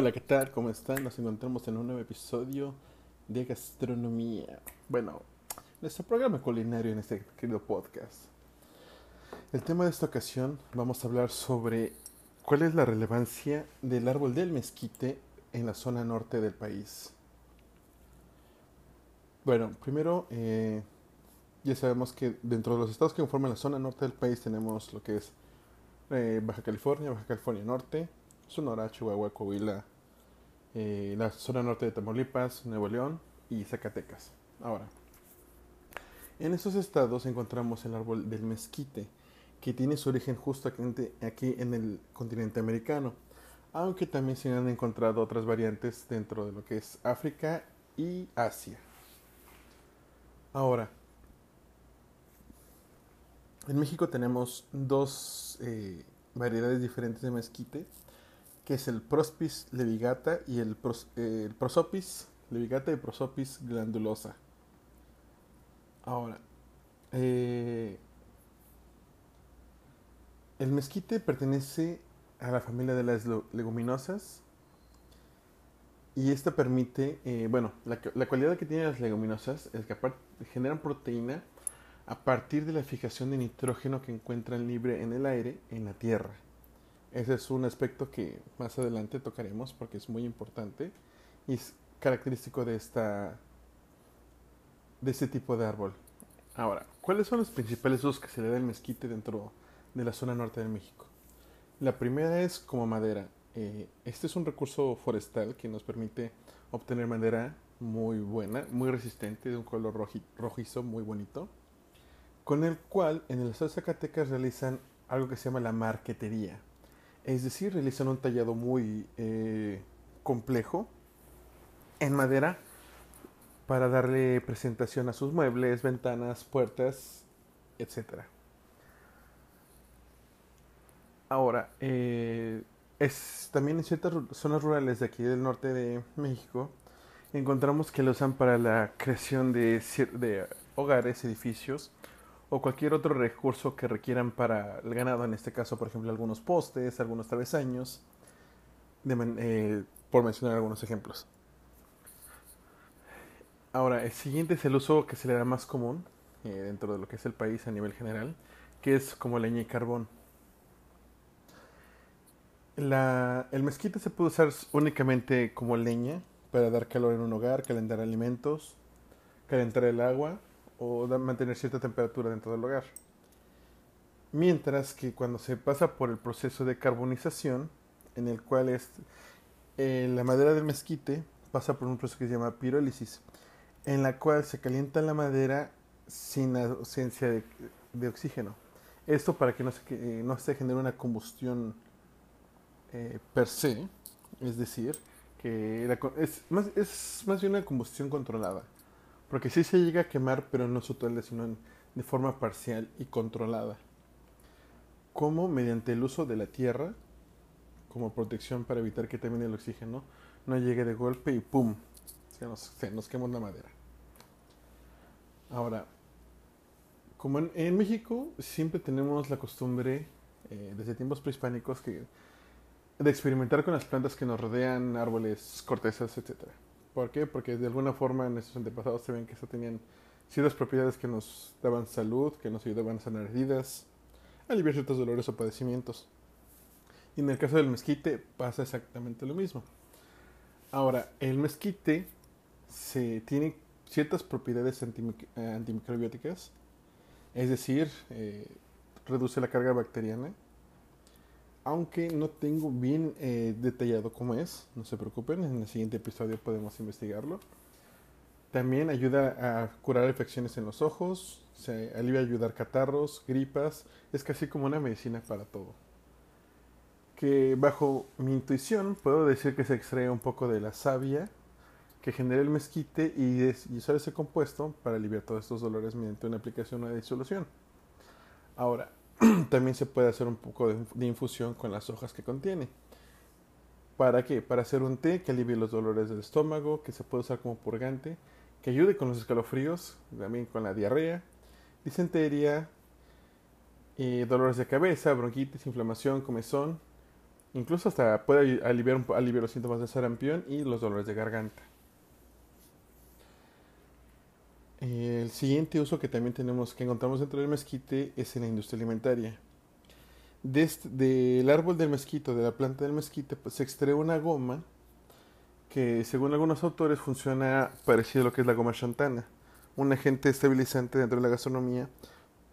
Hola, ¿qué tal? ¿Cómo están? Nos encontramos en un nuevo episodio de gastronomía. Bueno, nuestro programa culinario en este querido podcast. El tema de esta ocasión vamos a hablar sobre cuál es la relevancia del árbol del mezquite en la zona norte del país. Bueno, primero, eh, ya sabemos que dentro de los estados que conforman la zona norte del país tenemos lo que es eh, Baja California, Baja California Norte, Sonora, Chihuahua, Coahuila, eh, la zona norte de Tamaulipas, Nuevo León y Zacatecas. Ahora, en esos estados encontramos el árbol del mezquite, que tiene su origen justo aquí en el continente americano, aunque también se han encontrado otras variantes dentro de lo que es África y Asia. Ahora, en México tenemos dos eh, variedades diferentes de mezquite que es el Prospis levigata y el, Prosopis levigata y Prosopis glandulosa. Ahora, eh, el mezquite pertenece a la familia de las leguminosas y esta permite, eh, bueno, la, la, cualidad que tienen las leguminosas es que generan proteína a partir de la fijación de nitrógeno que encuentran libre en el aire en la tierra. Ese es un aspecto que más adelante tocaremos porque es muy importante y es característico de esta de este tipo de árbol. Ahora, ¿cuáles son los principales usos que se le da al mezquite dentro de la zona norte de México? La primera es como madera. Eh, este es un recurso forestal que nos permite obtener madera muy buena, muy resistente, de un color rojizo muy bonito, con el cual en el estado de Zacatecas realizan algo que se llama la marquetería. Es decir, realizan un tallado muy eh, complejo en madera para darle presentación a sus muebles, ventanas, puertas, etc. Ahora, eh, también en ciertas zonas rurales de aquí del norte de México encontramos que lo usan para la creación de hogares, edificios o cualquier otro recurso que requieran para el ganado, en este caso, por ejemplo, algunos postes, algunos travesaños, eh, por mencionar algunos ejemplos. Ahora, el siguiente es el uso que se le da más común eh, dentro de lo que es el país a nivel general, que es como leña y carbón. el mezquite se puede usar únicamente como leña para dar calor en un hogar, calentar alimentos, calentar el agua o mantener cierta temperatura dentro del hogar. Mientras que cuando se pasa por el proceso de carbonización, en el cual es, eh, la madera del mezquite pasa por un proceso que se llama pirólisis, en la cual se calienta la madera sin ausencia de, oxígeno. Esto para que no se, eh, genere una combustión eh, per se, es decir, que es, más, es más bien una combustión controlada. Porque sí se llega a quemar, pero no total, sino de forma parcial y controlada. Como mediante el uso de la tierra como protección para evitar que también el oxígeno no llegue de golpe y ¡pum! Se nos, quema la madera. Ahora, como en, México siempre tenemos la costumbre, eh, desde tiempos prehispánicos, de experimentar con las plantas que nos rodean, árboles, cortezas, etcétera. ¿Por qué? Porque de alguna forma en nuestros antepasados se ven que tenían ciertas propiedades que nos daban salud, que nos ayudaban a sanar heridas, aliviar ciertos dolores o padecimientos. Y en el caso del mezquite pasa exactamente lo mismo. Ahora, el mezquite se tiene ciertas propiedades antimicrobióticas, es decir, eh, reduce la carga bacteriana, aunque no tengo bien eh, detallado cómo es, no se preocupen, en el siguiente episodio podemos investigarlo. También ayuda a curar infecciones en los ojos, se alivia a ayudar catarros, gripas, es casi como una medicina para todo. Que bajo mi intuición puedo decir que se extrae un poco de la savia que genera el mezquite y, usar ese compuesto para aliviar todos estos dolores mediante una aplicación una disolución. Ahora, también se puede hacer un poco de, infusión con las hojas que contiene. ¿Para qué? Para hacer un té que alivie los dolores del estómago, que se puede usar como purgante, que ayude con los escalofríos, también con la diarrea, disentería, dolores de cabeza, bronquitis, inflamación, comezón, Incluso hasta puede aliviar, aliviar los síntomas de sarampión y los dolores de garganta. El siguiente uso que también tenemos que encontramos dentro del mezquite es en la industria alimentaria. Este, del árbol del mezquito, de la planta del mezquite, pues, se extrae una goma que según algunos autores funciona parecido a lo que es la goma shantana, un agente estabilizante dentro de la gastronomía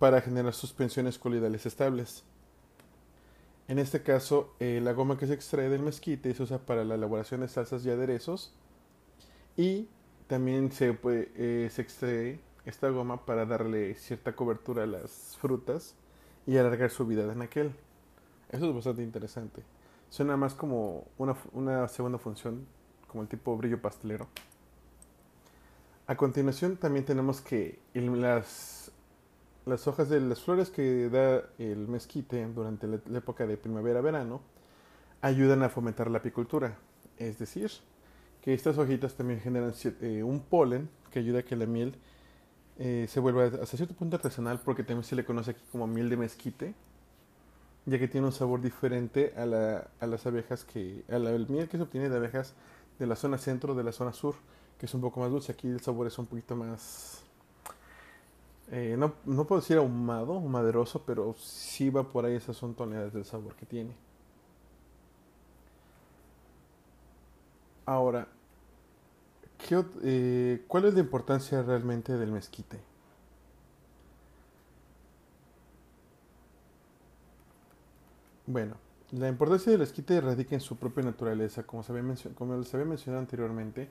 para generar suspensiones colidales estables. En este caso, eh, la goma que se extrae del mezquite se usa para la elaboración de salsas y aderezos y también se, puede, eh, se extrae esta goma para darle cierta cobertura a las frutas y alargar su vida en aquel. Eso es bastante interesante. Suena más como una, una segunda función, como el tipo brillo pastelero. A continuación también tenemos que las, las hojas de las flores que da el mezquite durante la, la época de primavera-verano ayudan a fomentar la apicultura. Es decir, estas hojitas también generan eh, un polen que ayuda a que la miel eh, se vuelva hasta cierto punto artesanal porque también se le conoce aquí como miel de mezquite ya que tiene un sabor diferente a, la, a las abejas que a miel que se obtiene de abejas de la zona centro de la zona sur que es un poco más dulce. Aquí el sabor es un poquito más eh, no, no puedo decir ahumado maderoso pero sí va por ahí esas son tonalidades del sabor que tiene. Ahora, eh, ¿cuál es la importancia realmente del mezquite? Bueno, la importancia del mezquite radica en su propia naturaleza, como, se había, como había mencionado anteriormente,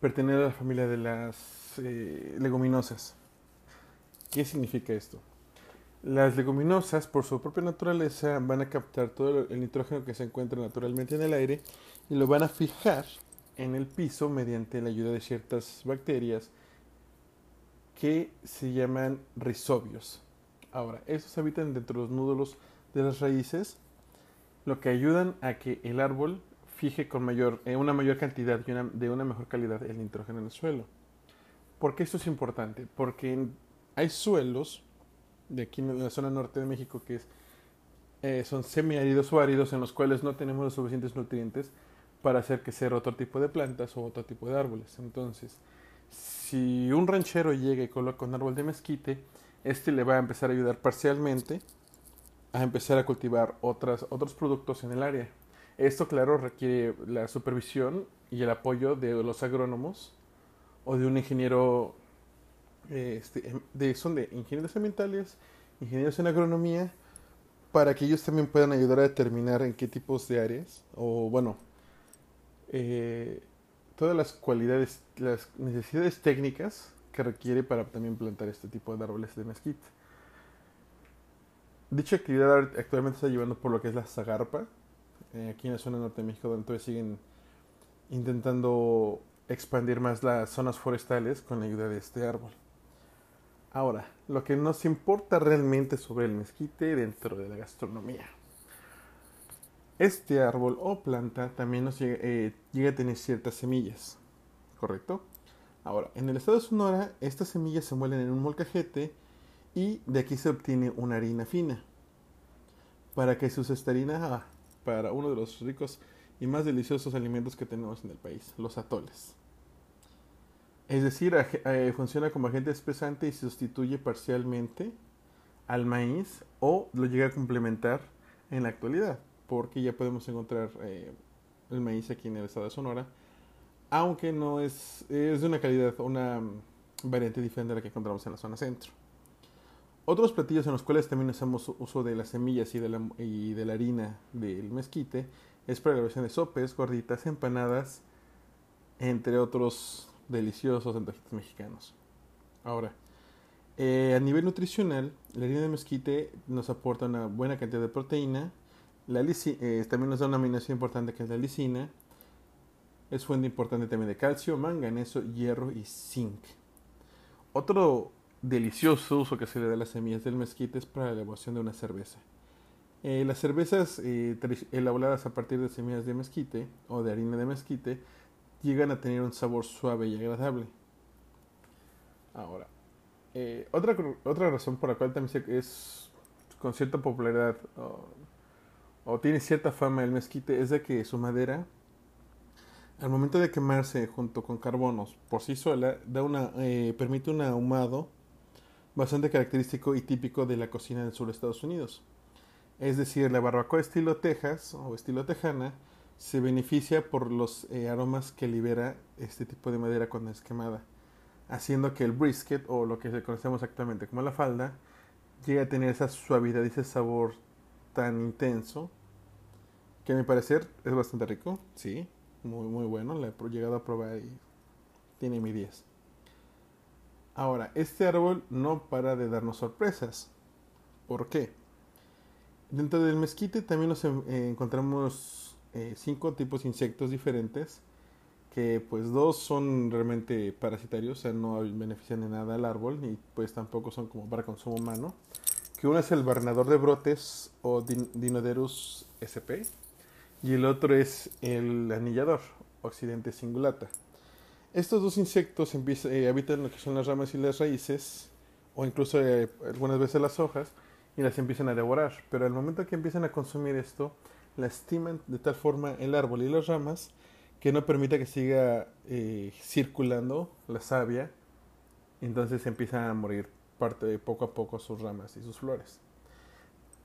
pertenece a la familia de las eh, leguminosas. ¿Qué significa esto? Las leguminosas, por su propia naturaleza, van a captar todo el nitrógeno que se encuentra naturalmente en el aire y lo van a fijar en el piso mediante la ayuda de ciertas bacterias que se llaman rizobios. Ahora, estos habitan dentro de los nódulos de las raíces, lo que ayudan a que el árbol fije con mayor, eh, una mayor cantidad y de una mejor calidad el nitrógeno en el suelo. ¿Por qué esto es importante? Porque hay suelos de aquí en la zona norte de México que es, eh, son semiáridos o áridos en los cuales no tenemos los suficientes nutrientes para hacer que sea otro tipo de plantas o otro tipo de árboles. Entonces, si un ranchero llega y coloca un árbol de mezquite, este le va a empezar a ayudar parcialmente a empezar a cultivar otras, otros productos en el área. Esto, claro, requiere la supervisión y el apoyo de los agrónomos o de un ingeniero, este, de, son de ingenieros ambientales, ingenieros en agronomía, para que ellos también puedan ayudar a determinar en qué tipos de áreas, o bueno, eh, todas las cualidades, las necesidades técnicas que requiere para también plantar este tipo de árboles de mezquite. Dicha actividad actualmente está llevando por lo que es la Zagarpa, eh, aquí en la zona norte de México, donde todavía siguen intentando expandir más las zonas forestales con la ayuda de este árbol. Ahora, lo que nos importa realmente sobre el mezquite dentro de la gastronomía. Este árbol o planta también nos eh, llega, a tener ciertas semillas, ¿correcto? Ahora, en el estado de Sonora, estas semillas se muelen en un molcajete y de aquí se obtiene una harina fina. Para que se use esta harina ah, para uno de los ricos y más deliciosos alimentos que tenemos en el país, los atoles. Es decir, eh, funciona como agente espesante y sustituye parcialmente al maíz o lo llega a complementar en la actualidad porque ya podemos encontrar eh, el maíz aquí en el estado de Sonora, aunque no es, es de una calidad, una variante diferente a la que encontramos en la zona centro. Otros platillos en los cuales también hacemos uso de las semillas y de la, y de la harina del mezquite es para la versión de sopes, gorditas, empanadas, entre otros deliciosos antojitos mexicanos. Ahora, eh, a nivel nutricional, la harina de mezquite nos aporta una buena cantidad de proteína, la eh, también nos da una aminoácido importante que es la lisina. Es fuente importante también de calcio, manganeso, hierro y zinc. Otro delicioso uso que se le da a las semillas del mezquite es para la elaboración de una cerveza. Eh, las cervezas eh, elaboradas a partir de semillas de mezquite o de harina de mezquite llegan a tener un sabor suave y agradable. Ahora, otra, otra razón por la cual también es con cierta popularidad o tiene cierta fama el mezquite, es de que su madera, al momento de quemarse junto con carbonos por sí sola, da una, eh, permite un ahumado bastante característico y típico de la cocina del sur de Estados Unidos. Es decir, la barbacoa estilo Texas o estilo tejana se beneficia por los eh, aromas que libera este tipo de madera cuando es quemada, haciendo que el brisket o lo que conocemos actualmente como la falda llegue a tener esa suavidad y ese sabor tan intenso que a mi parecer es bastante rico, sí, muy muy bueno, la he llegado a probar y tiene mi 10. Ahora, este árbol no para de darnos sorpresas. ¿Por qué? Dentro del mezquite también nos eh, encontramos eh, cinco tipos de insectos diferentes, que pues dos son realmente parasitarios, o sea, no benefician en nada al árbol, y pues tampoco son como para consumo humano. Que uno es el barnador de brotes o Dinoderus sp, y el otro es el anillador, Occidente cingulata. Estos dos insectos eh, habitan lo que son las ramas y las raíces, o incluso eh, algunas veces las hojas, y las empiezan a devorar. Pero al momento que empiezan a consumir esto, lastiman de tal forma el árbol y las ramas que no permite que siga eh, circulando la savia. Entonces empiezan a morir parte poco a poco sus ramas y sus flores.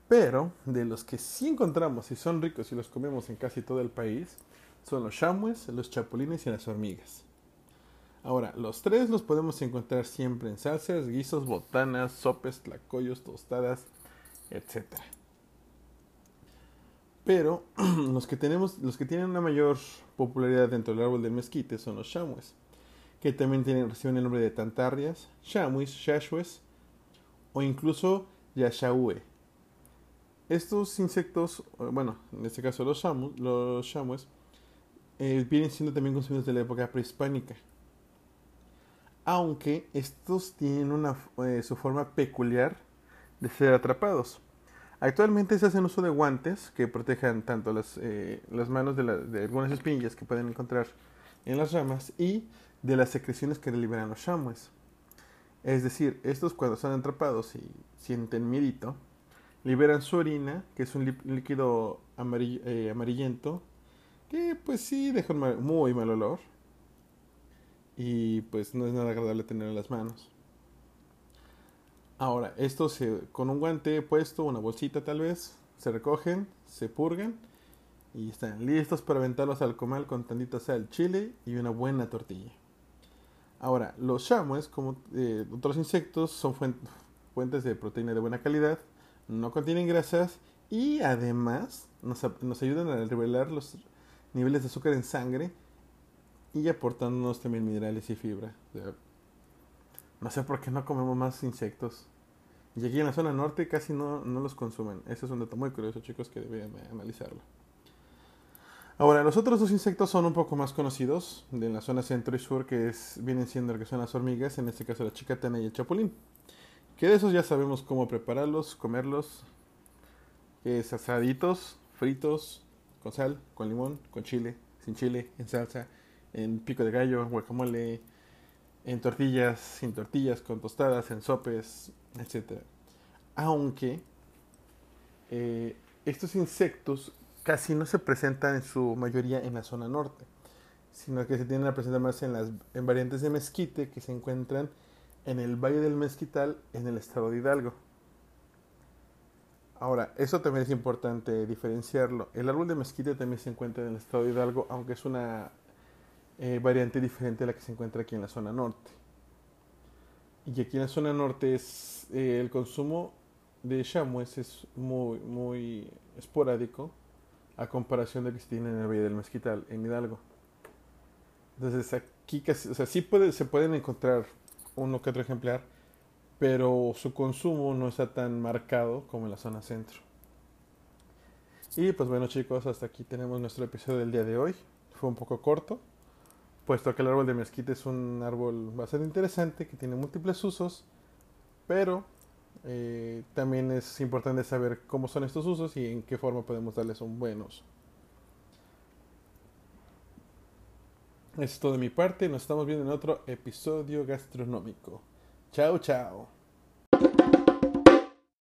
Pero de los que sí encontramos y son ricos y los comemos en casi todo el país, son los chamues, los chapulines y las hormigas. Ahora, los tres los podemos encontrar siempre en salsas, guisos, botanas, sopes, tlacoyos, tostadas, etc. Pero los que tenemos, los que tienen una mayor popularidad dentro del árbol del mezquite son los chamues, que también tienen, reciben el nombre de tantarrias, chamuis, shashues o incluso yashaue. Estos insectos, bueno, en este caso los, chamus, los chamues, eh, vienen siendo también consumidos de la época prehispánica aunque estos tienen una, eh, su forma peculiar de ser atrapados. Actualmente se hacen uso de guantes que protejan tanto las, eh, las manos de, algunas espinillas que pueden encontrar en las ramas y de las secreciones que liberan los chamues. Es decir, estos cuando son atrapados y sienten miedito, liberan su orina, que es un líquido eh, amarillento, que pues sí deja un muy mal olor, y pues no es nada agradable tener en las manos. Ahora, estos se, con un guante puesto, una bolsita tal vez, se recogen, se purgan y están listos para aventarlos al comal con tantita sal, chile y una buena tortilla. Ahora, los chamois, como eh, otros insectos, son fuentes de proteína de buena calidad, no contienen grasas y además nos, ayudan a revelar los niveles de azúcar en sangre y aportándonos también minerales y fibra. no sé por qué no comemos más insectos. Y aquí en la zona norte casi no, no los consumen. Ese es un dato muy curioso, chicos, que deberían analizarlo. Ahora, los otros dos insectos son un poco más conocidos de la zona centro y sur, que es, vienen siendo lo que son las hormigas, en este caso la chicatana y el chapulín. Que de esos ya sabemos cómo prepararlos, comerlos, asaditos, fritos, con sal, con limón, con chile, sin chile, en salsa, en pico de gallo, guacamole, en tortillas, sin tortillas, con tostadas, en sopes, etc. Aunque eh, estos insectos casi no se presentan en su mayoría en la zona norte, sino que se tienen a presentar más en las en variantes de mezquite que se encuentran en el Valle del Mezquital en el estado de Hidalgo. Ahora, eso también es importante diferenciarlo. El árbol de mezquite también se encuentra en el estado de Hidalgo, aunque es una eh, variante diferente a la que se encuentra aquí en la zona norte. Y aquí en la zona norte es eh, el consumo de chamues es muy, muy esporádico a comparación de tiene en el Valle del Mezquital, en Hidalgo. Entonces aquí casi, o sea, sí se pueden encontrar uno que otro ejemplar, pero su consumo no está tan marcado como en la zona centro. Y pues bueno chicos, hasta aquí tenemos nuestro episodio del día de hoy. Fue un poco corto, puesto que el árbol de mezquite es un árbol bastante interesante que tiene múltiples usos, pero eh, también es importante saber cómo son estos usos y en qué forma podemos darles un buen uso. Eso es todo de mi parte, nos estamos viendo en otro episodio gastronómico. Chao, chao.